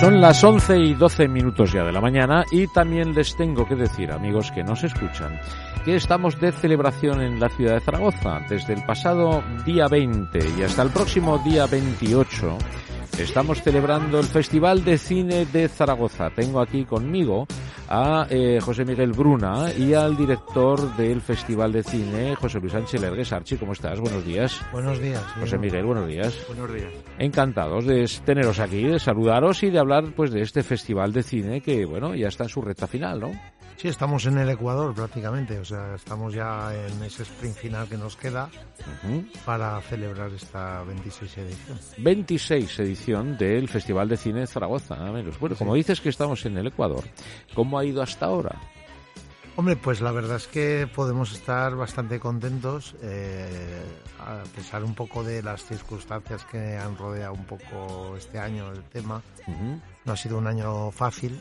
Son las 11 y 12 minutos ya de la mañana y también les tengo que decir, amigos que nos escuchan, que estamos de celebración en la ciudad de Zaragoza desde el pasado día 20 y hasta el próximo día 28. Estamos celebrando el Festival de Cine de Zaragoza. Tengo aquí conmigo a eh, José Miguel Bruna y al director del Festival de Cine, José Luis Sánchez Lergues. Archi, ¿cómo estás? Buenos días. Buenos días. José Miguel, buenos días. Buenos días. Encantados de teneros aquí, de saludaros y de hablar pues de este Festival de Cine que, bueno, ya está en su recta final, ¿no? Sí, estamos en el Ecuador prácticamente, o sea, estamos ya en ese sprint final que nos queda para celebrar esta 26 edición. 26 edición del Festival de Cine de Zaragoza, nada menos. Bueno, como dices que estamos en el Ecuador, ¿cómo ha ido hasta ahora? Hombre, pues la verdad es que podemos estar bastante contentos, eh, a pesar un poco de las circunstancias que han rodeado un poco este año el tema. No ha sido un año fácil,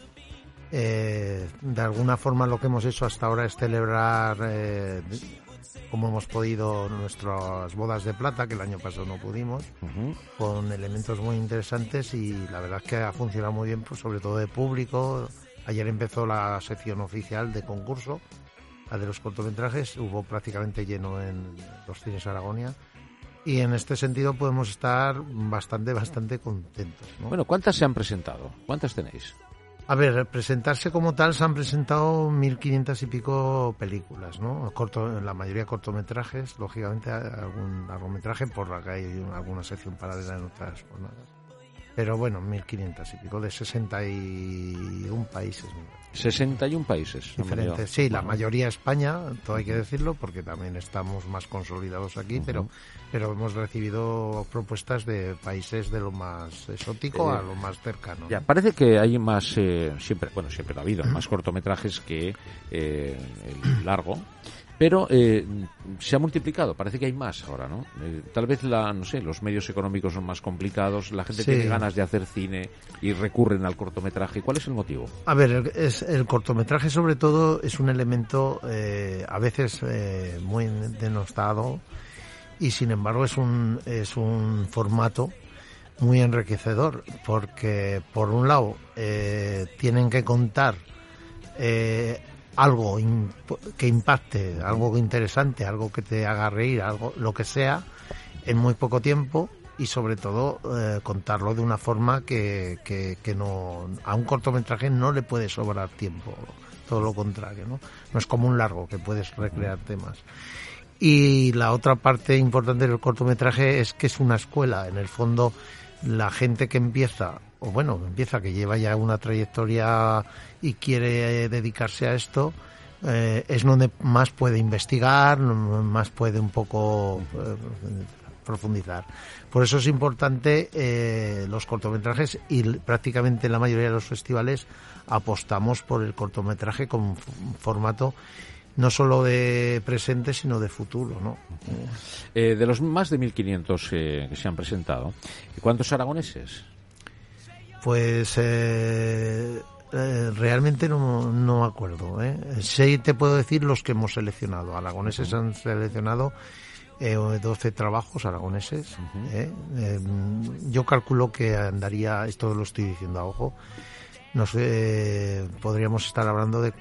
eh, de alguna forma lo que hemos hecho hasta ahora es celebrar eh, como hemos podido nuestras bodas de plata, que el año pasado no pudimos, con elementos muy interesantes y la verdad es que ha funcionado muy bien, pues sobre todo de público. Ayer empezó la sección oficial de concurso, la de los cortometrajes, hubo prácticamente lleno en los cines Aragonia y en este sentido podemos estar bastante, bastante contentos. Bueno, ¿cuántas se han presentado? ¿Cuántas tenéis? A ver, presentarse como tal se han presentado 1.500 y pico películas, ¿no? La mayoría cortometrajes, lógicamente algún largometraje por que hay alguna sección paralela en otras jornadas. Pero bueno, 1.500 y pico de 61 países. 61 países. Diferentes. Sí, la mayoría España, todo hay que decirlo, porque también estamos más consolidados aquí, pero, pero hemos recibido propuestas de países de lo más exótico a lo más cercano. Ya, parece que hay más, eh, siempre, bueno, siempre ha habido, más cortometrajes que eh, el largo pero eh, se ha multiplicado, parece que hay más ahora, ¿no? Eh, tal vez la, no sé, los medios económicos son más complicados, la gente tiene ganas de hacer cine y recurren al cortometraje. ¿Cuál es el motivo? A ver, el, es, el cortometraje sobre todo es un elemento eh, a veces muy denostado y sin embargo es un, es un formato muy enriquecedor porque por un lado tienen que contar algo que impacte, algo interesante, algo que te haga reír, algo lo que sea, en muy poco tiempo y sobre todo eh, contarlo de una forma que, que, no a un cortometraje no le puede sobrar tiempo, todo lo contrario, ¿no? No es como un largo que puedes recrear temas. Y la otra parte importante del cortometraje es que es una escuela, en el fondo la gente que empieza o bueno, empieza que lleva ya una trayectoria y quiere eh, dedicarse a esto, eh, es donde más puede investigar, más puede un poco eh, profundizar. Por eso es importante los cortometrajes y prácticamente la mayoría de los festivales apostamos por el cortometraje con formato no solo de presente, sino de futuro. ¿no? de los más de 1.500 que se han presentado, ¿cuántos aragoneses? Pues eh, eh, realmente no, no acuerdo. ¿eh? Sí te puedo decir los que hemos seleccionado. Aragoneses han seleccionado eh, 12 trabajos aragoneses. ¿eh? Em, yo calculo que andaría, esto lo estoy diciendo a ojo, no sé, podríamos estar hablando de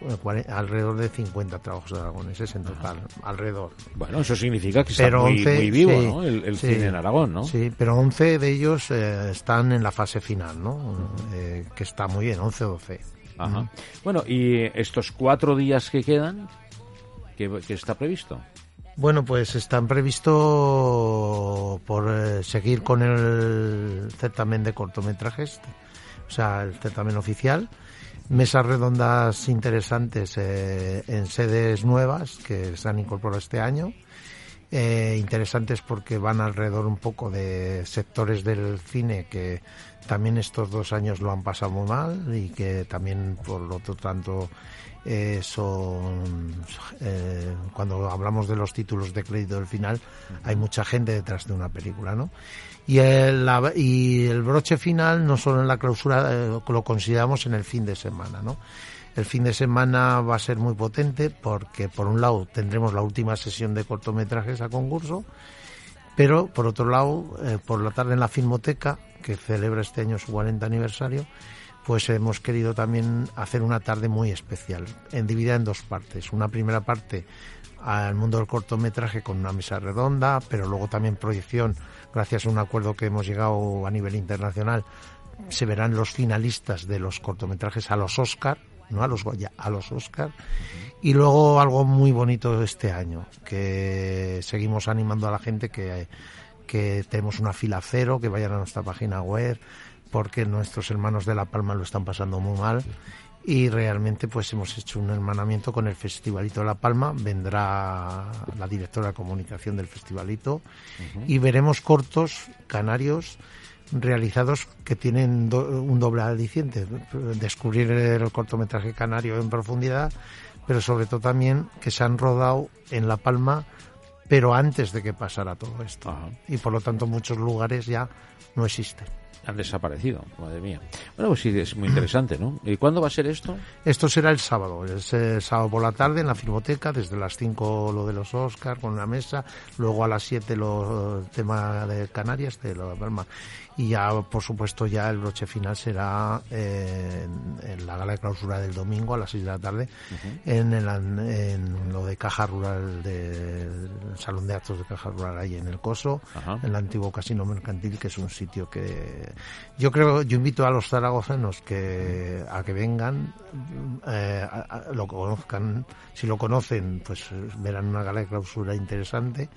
alrededor de 50 trabajos aragoneses en total, alrededor. Bueno, eso significa que está muy, vivo ¿no? el, cine en Aragón, ¿no? Sí, pero 11 de ellos eh, están en la fase final, ¿no? Eh, que está muy bien, 11 o 12. Ajá. Bueno, ¿y estos cuatro días que quedan, qué, está previsto? Bueno, pues están previsto por eh, seguir con el certamen de cortometrajes o sea, el certamen oficial. Mesas redondas interesantes eh, en sedes nuevas que se han incorporado este año. Eh, interesantes porque van alrededor un poco de sectores del cine que también estos dos años lo han pasado muy mal y que también por lo tanto eh, son eh, cuando hablamos de los títulos de crédito del final hay mucha gente detrás de una película no y el, y el broche final no solo en la clausura eh, lo consideramos en el fin de semana no el fin de semana va a ser muy potente porque por un lado tendremos la última sesión de cortometrajes a concurso pero por otro lado por la tarde en la filmoteca que celebra este año su 40 aniversario pues hemos querido también hacer una tarde muy especial, en dividida en dos partes. Una primera parte al mundo del cortometraje con una mesa redonda, pero luego también proyección, gracias a un acuerdo que hemos llegado a nivel internacional, se verán los finalistas de los cortometrajes a los Oscar, no a los Goya, a los Oscar. Y luego algo muy bonito este año, que seguimos animando a la gente que, que tenemos una fila cero, que vayan a nuestra página web, porque nuestros hermanos de La Palma lo están pasando muy mal y realmente pues hemos hecho un hermanamiento con el Festivalito de La Palma, vendrá la directora de comunicación del Festivalito y veremos cortos canarios realizados que tienen un doble aliciente, descubrir el cortometraje canario en profundidad, pero sobre todo también que se han rodado en La Palma pero antes de que pasara todo esto. Y por lo tanto muchos lugares ya no existen han desaparecido, madre mía. Bueno, pues sí, es muy interesante, ¿no? ¿Y cuándo va a ser esto? Esto será el sábado, es el sábado por la tarde en la Filmoteca, desde las 5 lo de los Oscars con una mesa, luego a las 7 lo tema de Canarias, de la Palma y ya por supuesto ya el broche final será eh, en, la gala de clausura del domingo a las 6 de la tarde en, el, en lo de Caja Rural del Salón de Actos de Caja Rural ahí en el Coso en el antiguo Casino Mercantil que es un sitio que yo creo yo invito a los zaragozanos que a que vengan eh, lo conozcan. Si lo conocen pues verán una gala de clausura interesante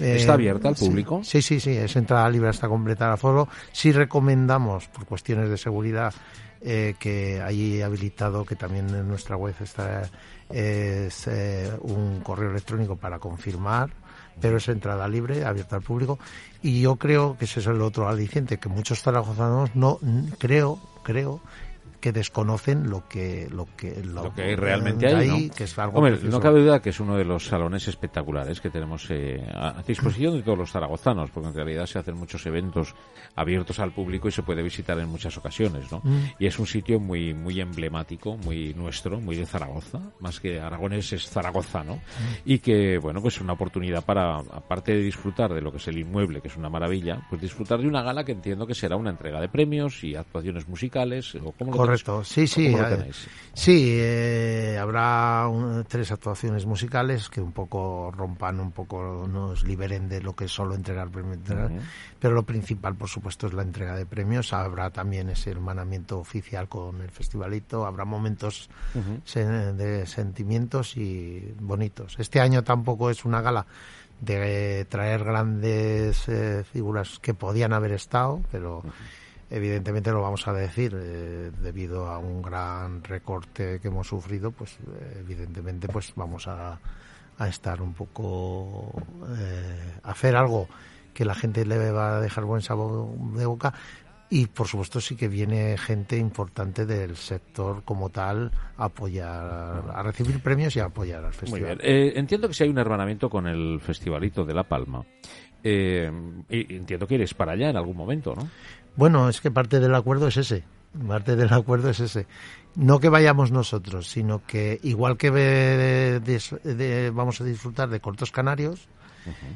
¿Está abierta al público? Sí, sí, sí, es entrada libre hasta completar aforo. Sí recomendamos, por cuestiones de seguridad, eh, que hay habilitado, que también en nuestra web está es, eh, un correo electrónico para confirmar, pero es entrada libre, abierta al público. Y yo creo que ese es el otro aliciente, que muchos zaragozanos no, creo, creo que desconocen lo que lo que lo, que realmente hay, ¿no? que es algo Hombre, no cabe duda que es uno de los salones espectaculares que tenemos eh, a disposición de todos los zaragozanos porque en realidad se hacen muchos eventos abiertos al público y se puede visitar en muchas ocasiones ¿no? Mm. y es un sitio muy muy emblemático muy nuestro muy de Zaragoza más que Aragones es zaragozano mm. y que bueno pues es una oportunidad para aparte de disfrutar de lo que es el inmueble que es una maravilla pues disfrutar de una gala que entiendo que será una entrega de premios y actuaciones musicales o como lo sí, sí. Eh, sí, eh, habrá tres actuaciones musicales que un poco rompan, un poco nos liberen de lo que es solo entregar premios. Pero lo principal, por supuesto, es la entrega de premios. Habrá también ese hermanamiento oficial con el festivalito. Habrá momentos de sentimientos y bonitos. Este año tampoco es una gala de traer grandes eh, figuras que podían haber estado, pero evidentemente lo vamos a decir eh, debido a un gran recorte que hemos sufrido pues eh, evidentemente pues vamos a, a estar un poco eh, hacer algo que la gente le va a dejar buen sabor de boca y por supuesto sí que viene gente importante del sector como tal a apoyar, a recibir premios y a apoyar al festival. Muy bien. entiendo que si hay un hermanamiento con el Festivalito de La Palma. y entiendo que eres para allá en algún momento, ¿no? Bueno, es que parte del acuerdo es ese. Parte del acuerdo es ese. No que vayamos nosotros, sino que igual que vamos a disfrutar de cortos canarios,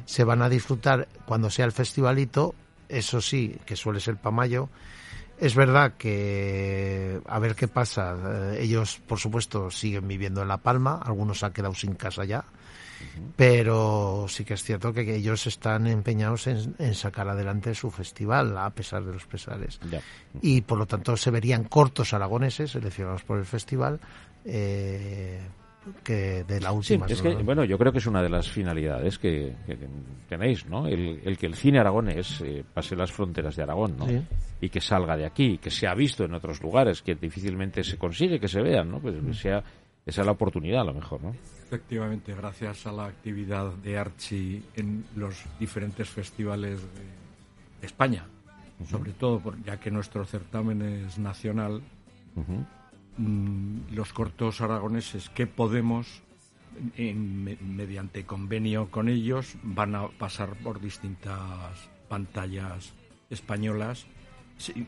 se van a disfrutar cuando sea el festivalito, eso sí, que suele ser para mayo. Es verdad que a ver qué pasa. Eh, ellos, por supuesto, siguen viviendo en La Palma. Algunos han quedado sin casa ya pero sí que es cierto que, ellos están empeñados en, sacar adelante su festival, a pesar de los pesares. Y por lo tanto se verían cortos aragoneses seleccionados por el festival. Eh, que de la última. es que, bueno, yo creo que es una de las finalidades que, tenéis, ¿no? El, que el cine aragonés eh, pase las fronteras de Aragón, ¿no? Y que salga de aquí, que se ha visto en otros lugares, que difícilmente se consigue que se vean, ¿no? Pues que sea esa es la oportunidad a lo mejor, ¿no? Efectivamente, gracias a la actividad de Archie en los diferentes festivales de España, sobre todo ya que nuestro certamen es nacional, mm, los cortos aragoneses que podemos, mediante convenio con ellos, van a pasar por distintas pantallas españolas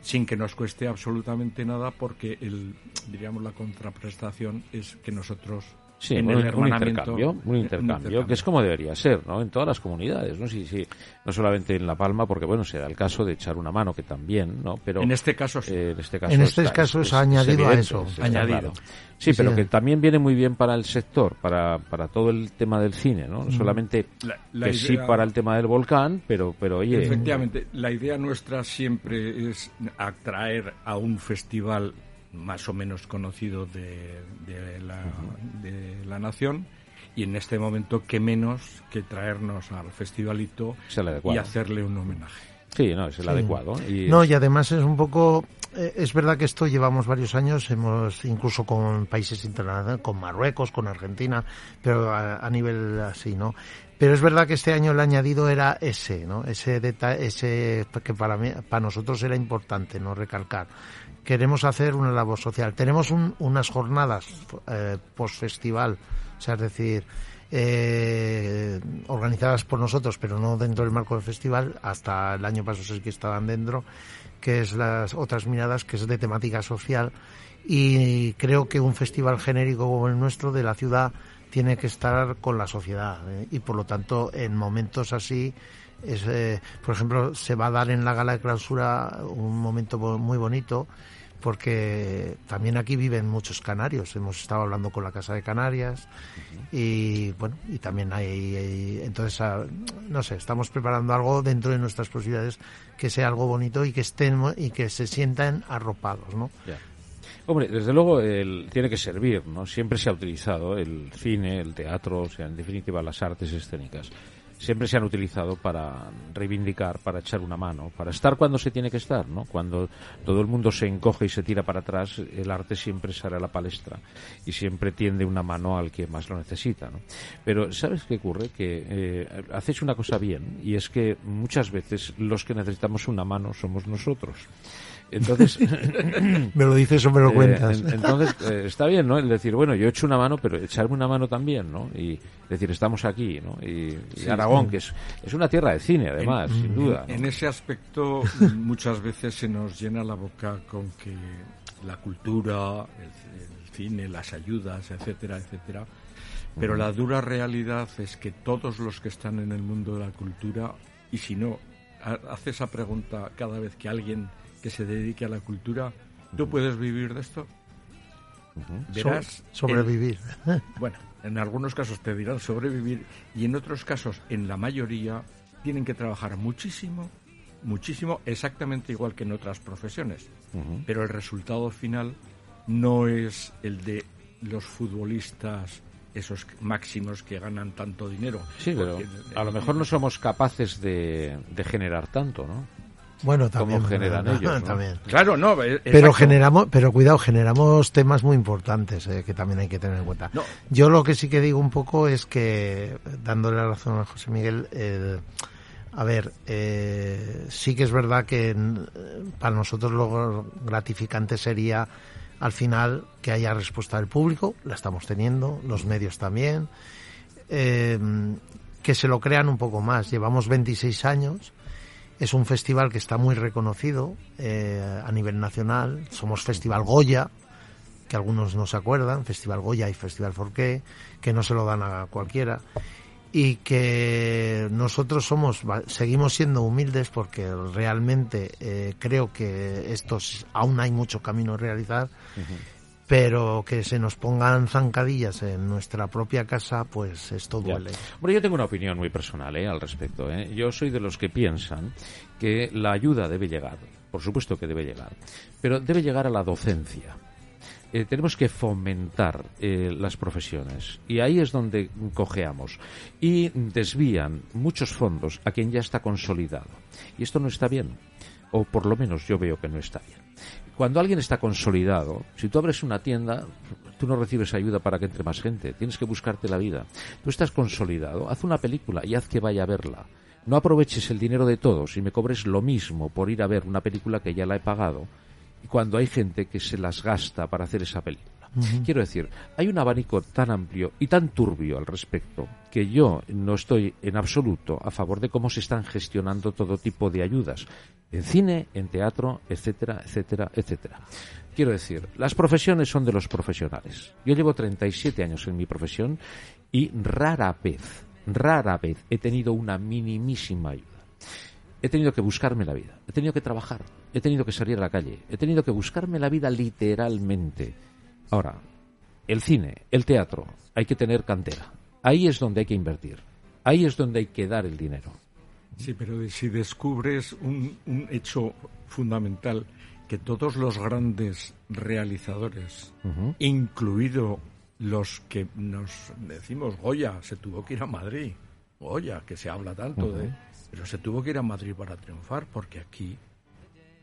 sin, que nos cueste absolutamente nada porque el, diríamos la contraprestación es que nosotros Sí, un, intercambio, un, intercambio, que es como debería ser, ¿no? En todas las comunidades, ¿no? Sí, sí, no solamente en La Palma, porque bueno, se da el caso de echar una mano, que también, ¿no? Pero en este caso, sí. Eh, en este caso, en este caso se ha añadido a eso, añadido. Sí, pero que también viene muy bien para el sector, para, para todo el tema del cine, ¿no? No mm. solamente que sí para el tema del volcán, pero, pero oye. Efectivamente, la idea nuestra siempre es atraer a un festival más o menos conocido de, la, de la nación y en este momento qué menos que traernos al festivalito y hacerle un homenaje. Sí, no, es el adecuado. Y no, y además es un poco, es verdad que esto llevamos varios años, hemos incluso con países internacionales, con Marruecos, con Argentina, pero a, nivel así, ¿no? Pero es verdad que este año el añadido era ese, ¿no? Ese detalle, ese que para mí, para nosotros era importante, ¿no? Recalcar queremos hacer una labor social. Tenemos unas jornadas eh, post-festival, o sea, es decir, eh, organizadas por nosotros, pero no dentro del marco del festival, hasta el año pasado sé que estaban dentro, que es las otras miradas, que es de temática social, y creo que un festival genérico como el nuestro de la ciudad tiene que estar con la sociedad, ¿eh? y por lo tanto, en momentos así, es, eh, por ejemplo, se va a dar en la gala de clausura un momento muy bonito porque también aquí viven muchos canarios. Hemos estado hablando con la Casa de Canarias y bueno, y también hay, entonces ah, no sé, estamos preparando algo dentro de nuestras posibilidades que sea algo bonito y que estén y que se sientan arropados, ¿no? Hombre, desde luego el, tiene que servir, ¿no? Siempre se ha utilizado el cine, el teatro, o sea, en definitiva las artes escénicas siempre se han utilizado para reivindicar, para echar una mano, para estar cuando se tiene que estar, ¿no? Cuando todo el mundo se encoge y se tira para atrás, el arte siempre sale a la palestra y siempre tiende una mano al que más lo necesita, ¿no? Pero ¿sabes qué ocurre? Que eh, hacéis una cosa bien y es que muchas veces los que necesitamos una mano somos nosotros. Entonces, me lo dices o me lo eh, cuentas. entonces, eh, está bien, ¿no? El decir, bueno, yo he hecho una mano, pero echarme una mano también, ¿no? Y decir, estamos aquí, ¿no? Y, Aragón, que es, es una tierra de cine, además, sin duda. En ese aspecto, muchas veces se nos llena la boca con que la cultura, el, cine, las ayudas, etcétera, etcétera. Pero la dura realidad es que todos los que están en el mundo de la cultura, y si no, hace esa pregunta cada vez que alguien que se dedique a la cultura, ¿tú puedes vivir de esto? Verás. sobrevivir. bueno, en algunos casos te dirán sobrevivir y en otros casos, en la mayoría, tienen que trabajar muchísimo, muchísimo, exactamente igual que en otras profesiones. Pero el resultado final no es el de los futbolistas esos máximos que ganan tanto dinero. Sí, pero a lo mejor no somos capaces de, de generar tanto, ¿no? Bueno, también. generan ellos. Claro, no. Pero generamos, pero cuidado, generamos temas muy importantes eh, que también hay que tener en cuenta. Yo lo que sí que digo un poco es que, dándole la razón a José Miguel, a ver, eh, sí que es verdad que para nosotros lo gratificante sería al final que haya respuesta del público, la estamos teniendo, los medios también, eh, que se lo crean un poco más. Llevamos 26 años es un festival que está muy reconocido eh, a nivel nacional. Somos Festival Goya, que algunos no se acuerdan, Festival Goya y Festival Forqué, que no se lo dan a cualquiera. Y que nosotros somos, seguimos siendo humildes porque realmente eh, creo que estos aún hay mucho camino a realizar pero que se nos pongan zancadillas en nuestra propia casa, pues esto duele. Bueno, yo tengo una opinión muy personal ¿eh? al respecto. ¿eh? Yo soy de los que piensan que la ayuda debe llegar, por supuesto que debe llegar, pero debe llegar a la docencia. Eh, tenemos que fomentar eh, las profesiones y ahí es donde cojeamos y desvían muchos fondos a quien ya está consolidado y esto no está bien o por lo menos yo veo que no está bien cuando alguien está consolidado, si tú abres una tienda, tú no recibes ayuda para que entre más gente, tienes que buscarte la vida. Tú estás consolidado, haz una película y haz que vaya a verla. No aproveches el dinero de todos y me cobres lo mismo por ir a ver una película que ya la he pagado, y cuando hay gente que se las gasta para hacer esa película. Quiero decir, hay un abanico tan amplio y tan turbio al respecto que yo no estoy en absoluto a favor de cómo se están gestionando todo tipo de ayudas en cine, en teatro, etcétera, etcétera, etcétera. Quiero decir, las profesiones son de los profesionales. Yo llevo 37 años en mi profesión y rara vez, rara vez he tenido una minimísima ayuda. He tenido que buscarme la vida, he tenido que trabajar, he tenido que salir a la calle, he tenido que buscarme la vida literalmente. Ahora, el cine, el teatro, hay que tener cantera. Ahí es donde hay que invertir. Ahí es donde hay que dar el dinero. Sí, pero si descubres un, hecho fundamental, que todos los grandes realizadores, incluido los que nos decimos Goya, se tuvo que ir a Madrid. Goya, que se habla tanto de pero se tuvo que ir a Madrid para triunfar porque aquí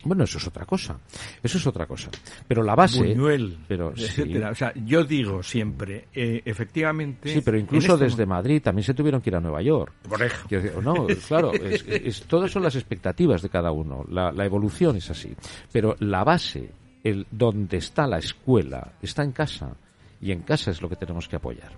bueno, eso es otra cosa. Eso es otra cosa. Pero la base. Buñuel, pero, etcétera. O sea, yo digo siempre, eh, efectivamente. Sí, pero incluso este desde Madrid también se tuvieron que ir a Nueva York. Por ejemplo. No, claro, es, todas son las expectativas de cada uno. La, la evolución es así. Pero la base, el donde está la escuela, está en casa. Y en casa es lo que tenemos que apoyar.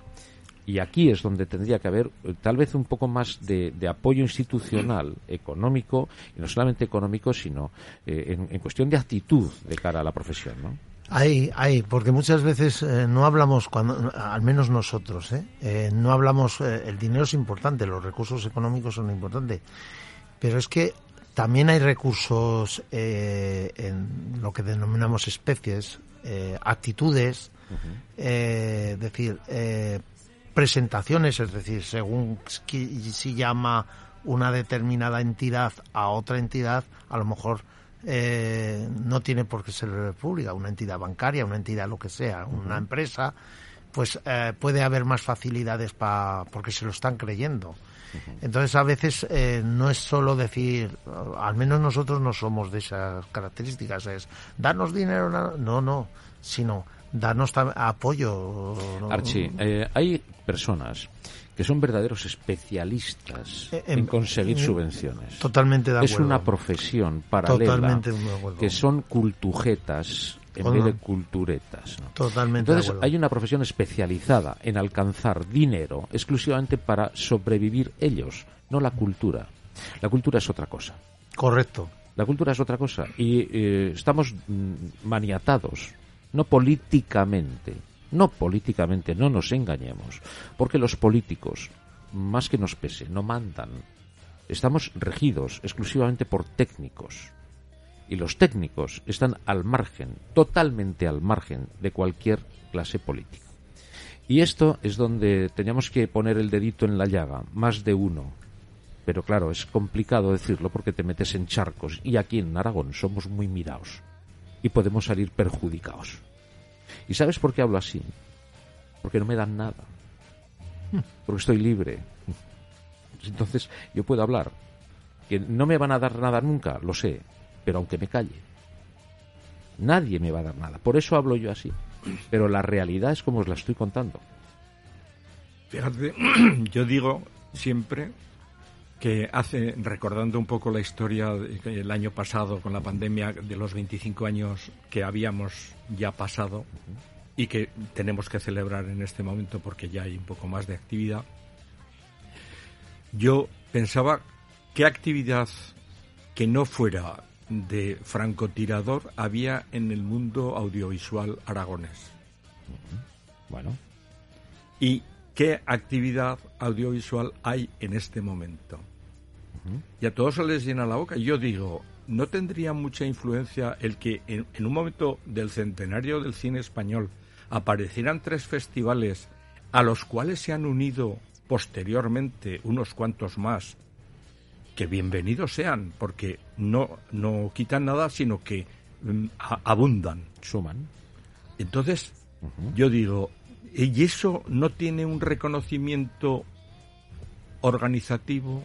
Y aquí es donde tendría que haber eh, tal vez un poco más de, apoyo institucional, económico, y no solamente económico, sino eh, en, cuestión de actitud de cara a la profesión, ¿no? Hay, hay, porque muchas veces eh, no hablamos, cuando, al menos nosotros, ¿eh? no hablamos, el dinero es importante, los recursos económicos son importantes, pero es que también hay recursos en lo que denominamos especies, actitudes, es decir, presentaciones, es decir, según si llama una determinada entidad a otra entidad, a lo mejor eh, no tiene por qué ser pública, una entidad bancaria, una entidad lo que sea, una empresa, pues eh, puede haber más facilidades para porque se lo están creyendo. Entonces a veces eh, no es solo decir, al menos nosotros no somos de esas características, es darnos dinero, no, no, sino darnos apoyo. Archie, eh, hay personas que son verdaderos especialistas eh, en, conseguir subvenciones. Totalmente de acuerdo. Es una profesión paralela que son cultujetas en vez de culturetas. Totalmente. Entonces hay una profesión especializada en alcanzar dinero exclusivamente para sobrevivir ellos, no la cultura. La cultura es otra cosa. Correcto. La cultura es otra cosa y eh, estamos mm, maniatados no políticamente, no políticamente, no nos engañemos, porque los políticos, más que nos pese, no mandan. Estamos regidos exclusivamente por técnicos. Y los técnicos están al margen, totalmente al margen de cualquier clase política. Y esto es donde teníamos que poner el dedito en la llaga, más de uno. Pero claro, es complicado decirlo porque te metes en charcos y aquí en Aragón somos muy mirados y podemos salir perjudicados. ¿Y sabes por qué hablo así? Porque no me dan nada. Porque estoy libre. Entonces yo puedo hablar. Que no me van a dar nada nunca, lo sé, pero aunque me calle. Nadie me va a dar nada. Por eso hablo yo así. Pero la realidad es como os la estoy contando. Fíjate, yo digo siempre que hace, recordando un poco la historia del año pasado con la pandemia, de los 25 años que habíamos ya pasado y que tenemos que celebrar en este momento porque ya hay un poco más de actividad, yo pensaba qué actividad que no fuera de francotirador había en el mundo audiovisual aragonés. Bueno. ¿Y qué actividad audiovisual hay en este momento? Y a todos se les llena la boca. Yo digo, ¿no tendría mucha influencia el que en, un momento del centenario del cine español aparecieran tres festivales a los cuales se han unido posteriormente unos cuantos más? Que bienvenidos sean, porque no, no quitan nada, sino que mm, abundan. Suman. Entonces, yo digo, ¿y eso no tiene un reconocimiento organizativo,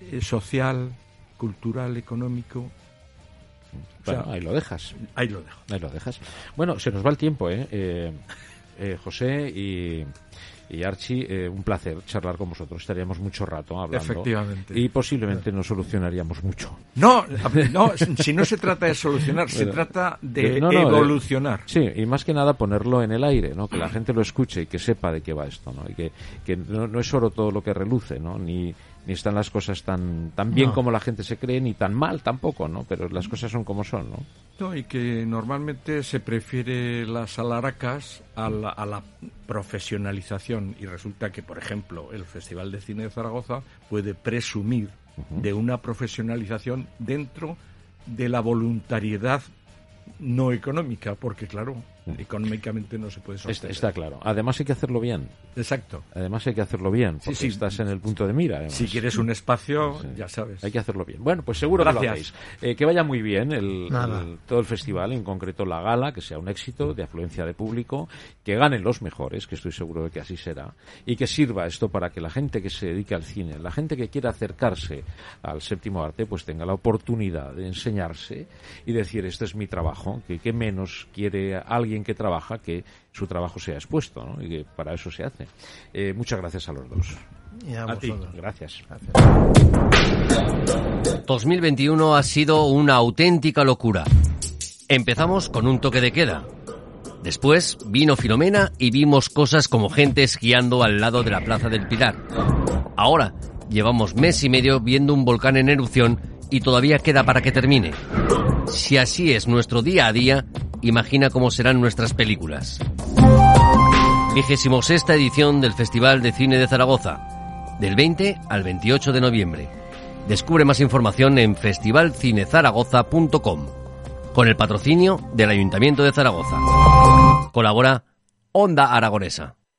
eh, social, cultural, económico. Bueno, ahí lo dejas. Ahí lo dejo. Ahí lo dejas. Bueno, se nos va el tiempo, ¿eh? eh, eh José, y Y Archie, eh, un placer charlar con vosotros. Estaríamos mucho rato hablando. Efectivamente. Y posiblemente no solucionaríamos mucho. No, no, si no se trata de solucionar, se trata de evolucionar. sí, y más que nada ponerlo en el aire, ¿no? Que la gente lo escuche y que sepa de qué va esto, ¿no? Y que, que no, no es solo todo lo que reluce, ¿no? Ni, ni están las cosas tan, tan bien como la gente se cree, ni tan mal tampoco, ¿no? Pero las cosas son como son, ¿no? No, y que normalmente se prefiere las alaracas a la, a la profesionalización y resulta que, por ejemplo, el Festival de Cine de Zaragoza puede presumir de una profesionalización dentro de la voluntariedad no económica, porque claro, económicamente no se puede sostener. Está, claro. Además hay que hacerlo bien. Exacto. Además hay que hacerlo bien, porque estás en el punto de mira. Si quieres un espacio, ya sabes. Hay que hacerlo bien. Bueno, pues seguro que lo hacéis. Eh, que vaya muy bien el, todo el festival, en concreto la gala, que sea un éxito de afluencia de público, que ganen los mejores, que estoy seguro de que así será, y que sirva esto para que la gente que se dedique al cine, la gente que quiera acercarse al séptimo arte, pues tenga la oportunidad de enseñarse y decir, este es mi trabajo, que qué menos quiere alguien que trabaja que su trabajo sea expuesto, ¿no? Y que para eso se hace. Eh, muchas gracias a los dos. a, ti. Gracias. gracias. 2021 ha sido una auténtica locura. Empezamos con un toque de queda. Después vino Filomena y vimos cosas como gente esquiando al lado de la Plaza del Pilar. Ahora llevamos mes y medio viendo un volcán en erupción y todavía queda para que termine. Si así es nuestro día a día, imagina cómo serán nuestras películas. Vigésimo sexta edición del Festival de Cine de Zaragoza, del 20 al 28 de noviembre. Descubre más información en festivalcinezaragoza.com, con el patrocinio del Ayuntamiento de Zaragoza. Colabora Onda Aragonesa.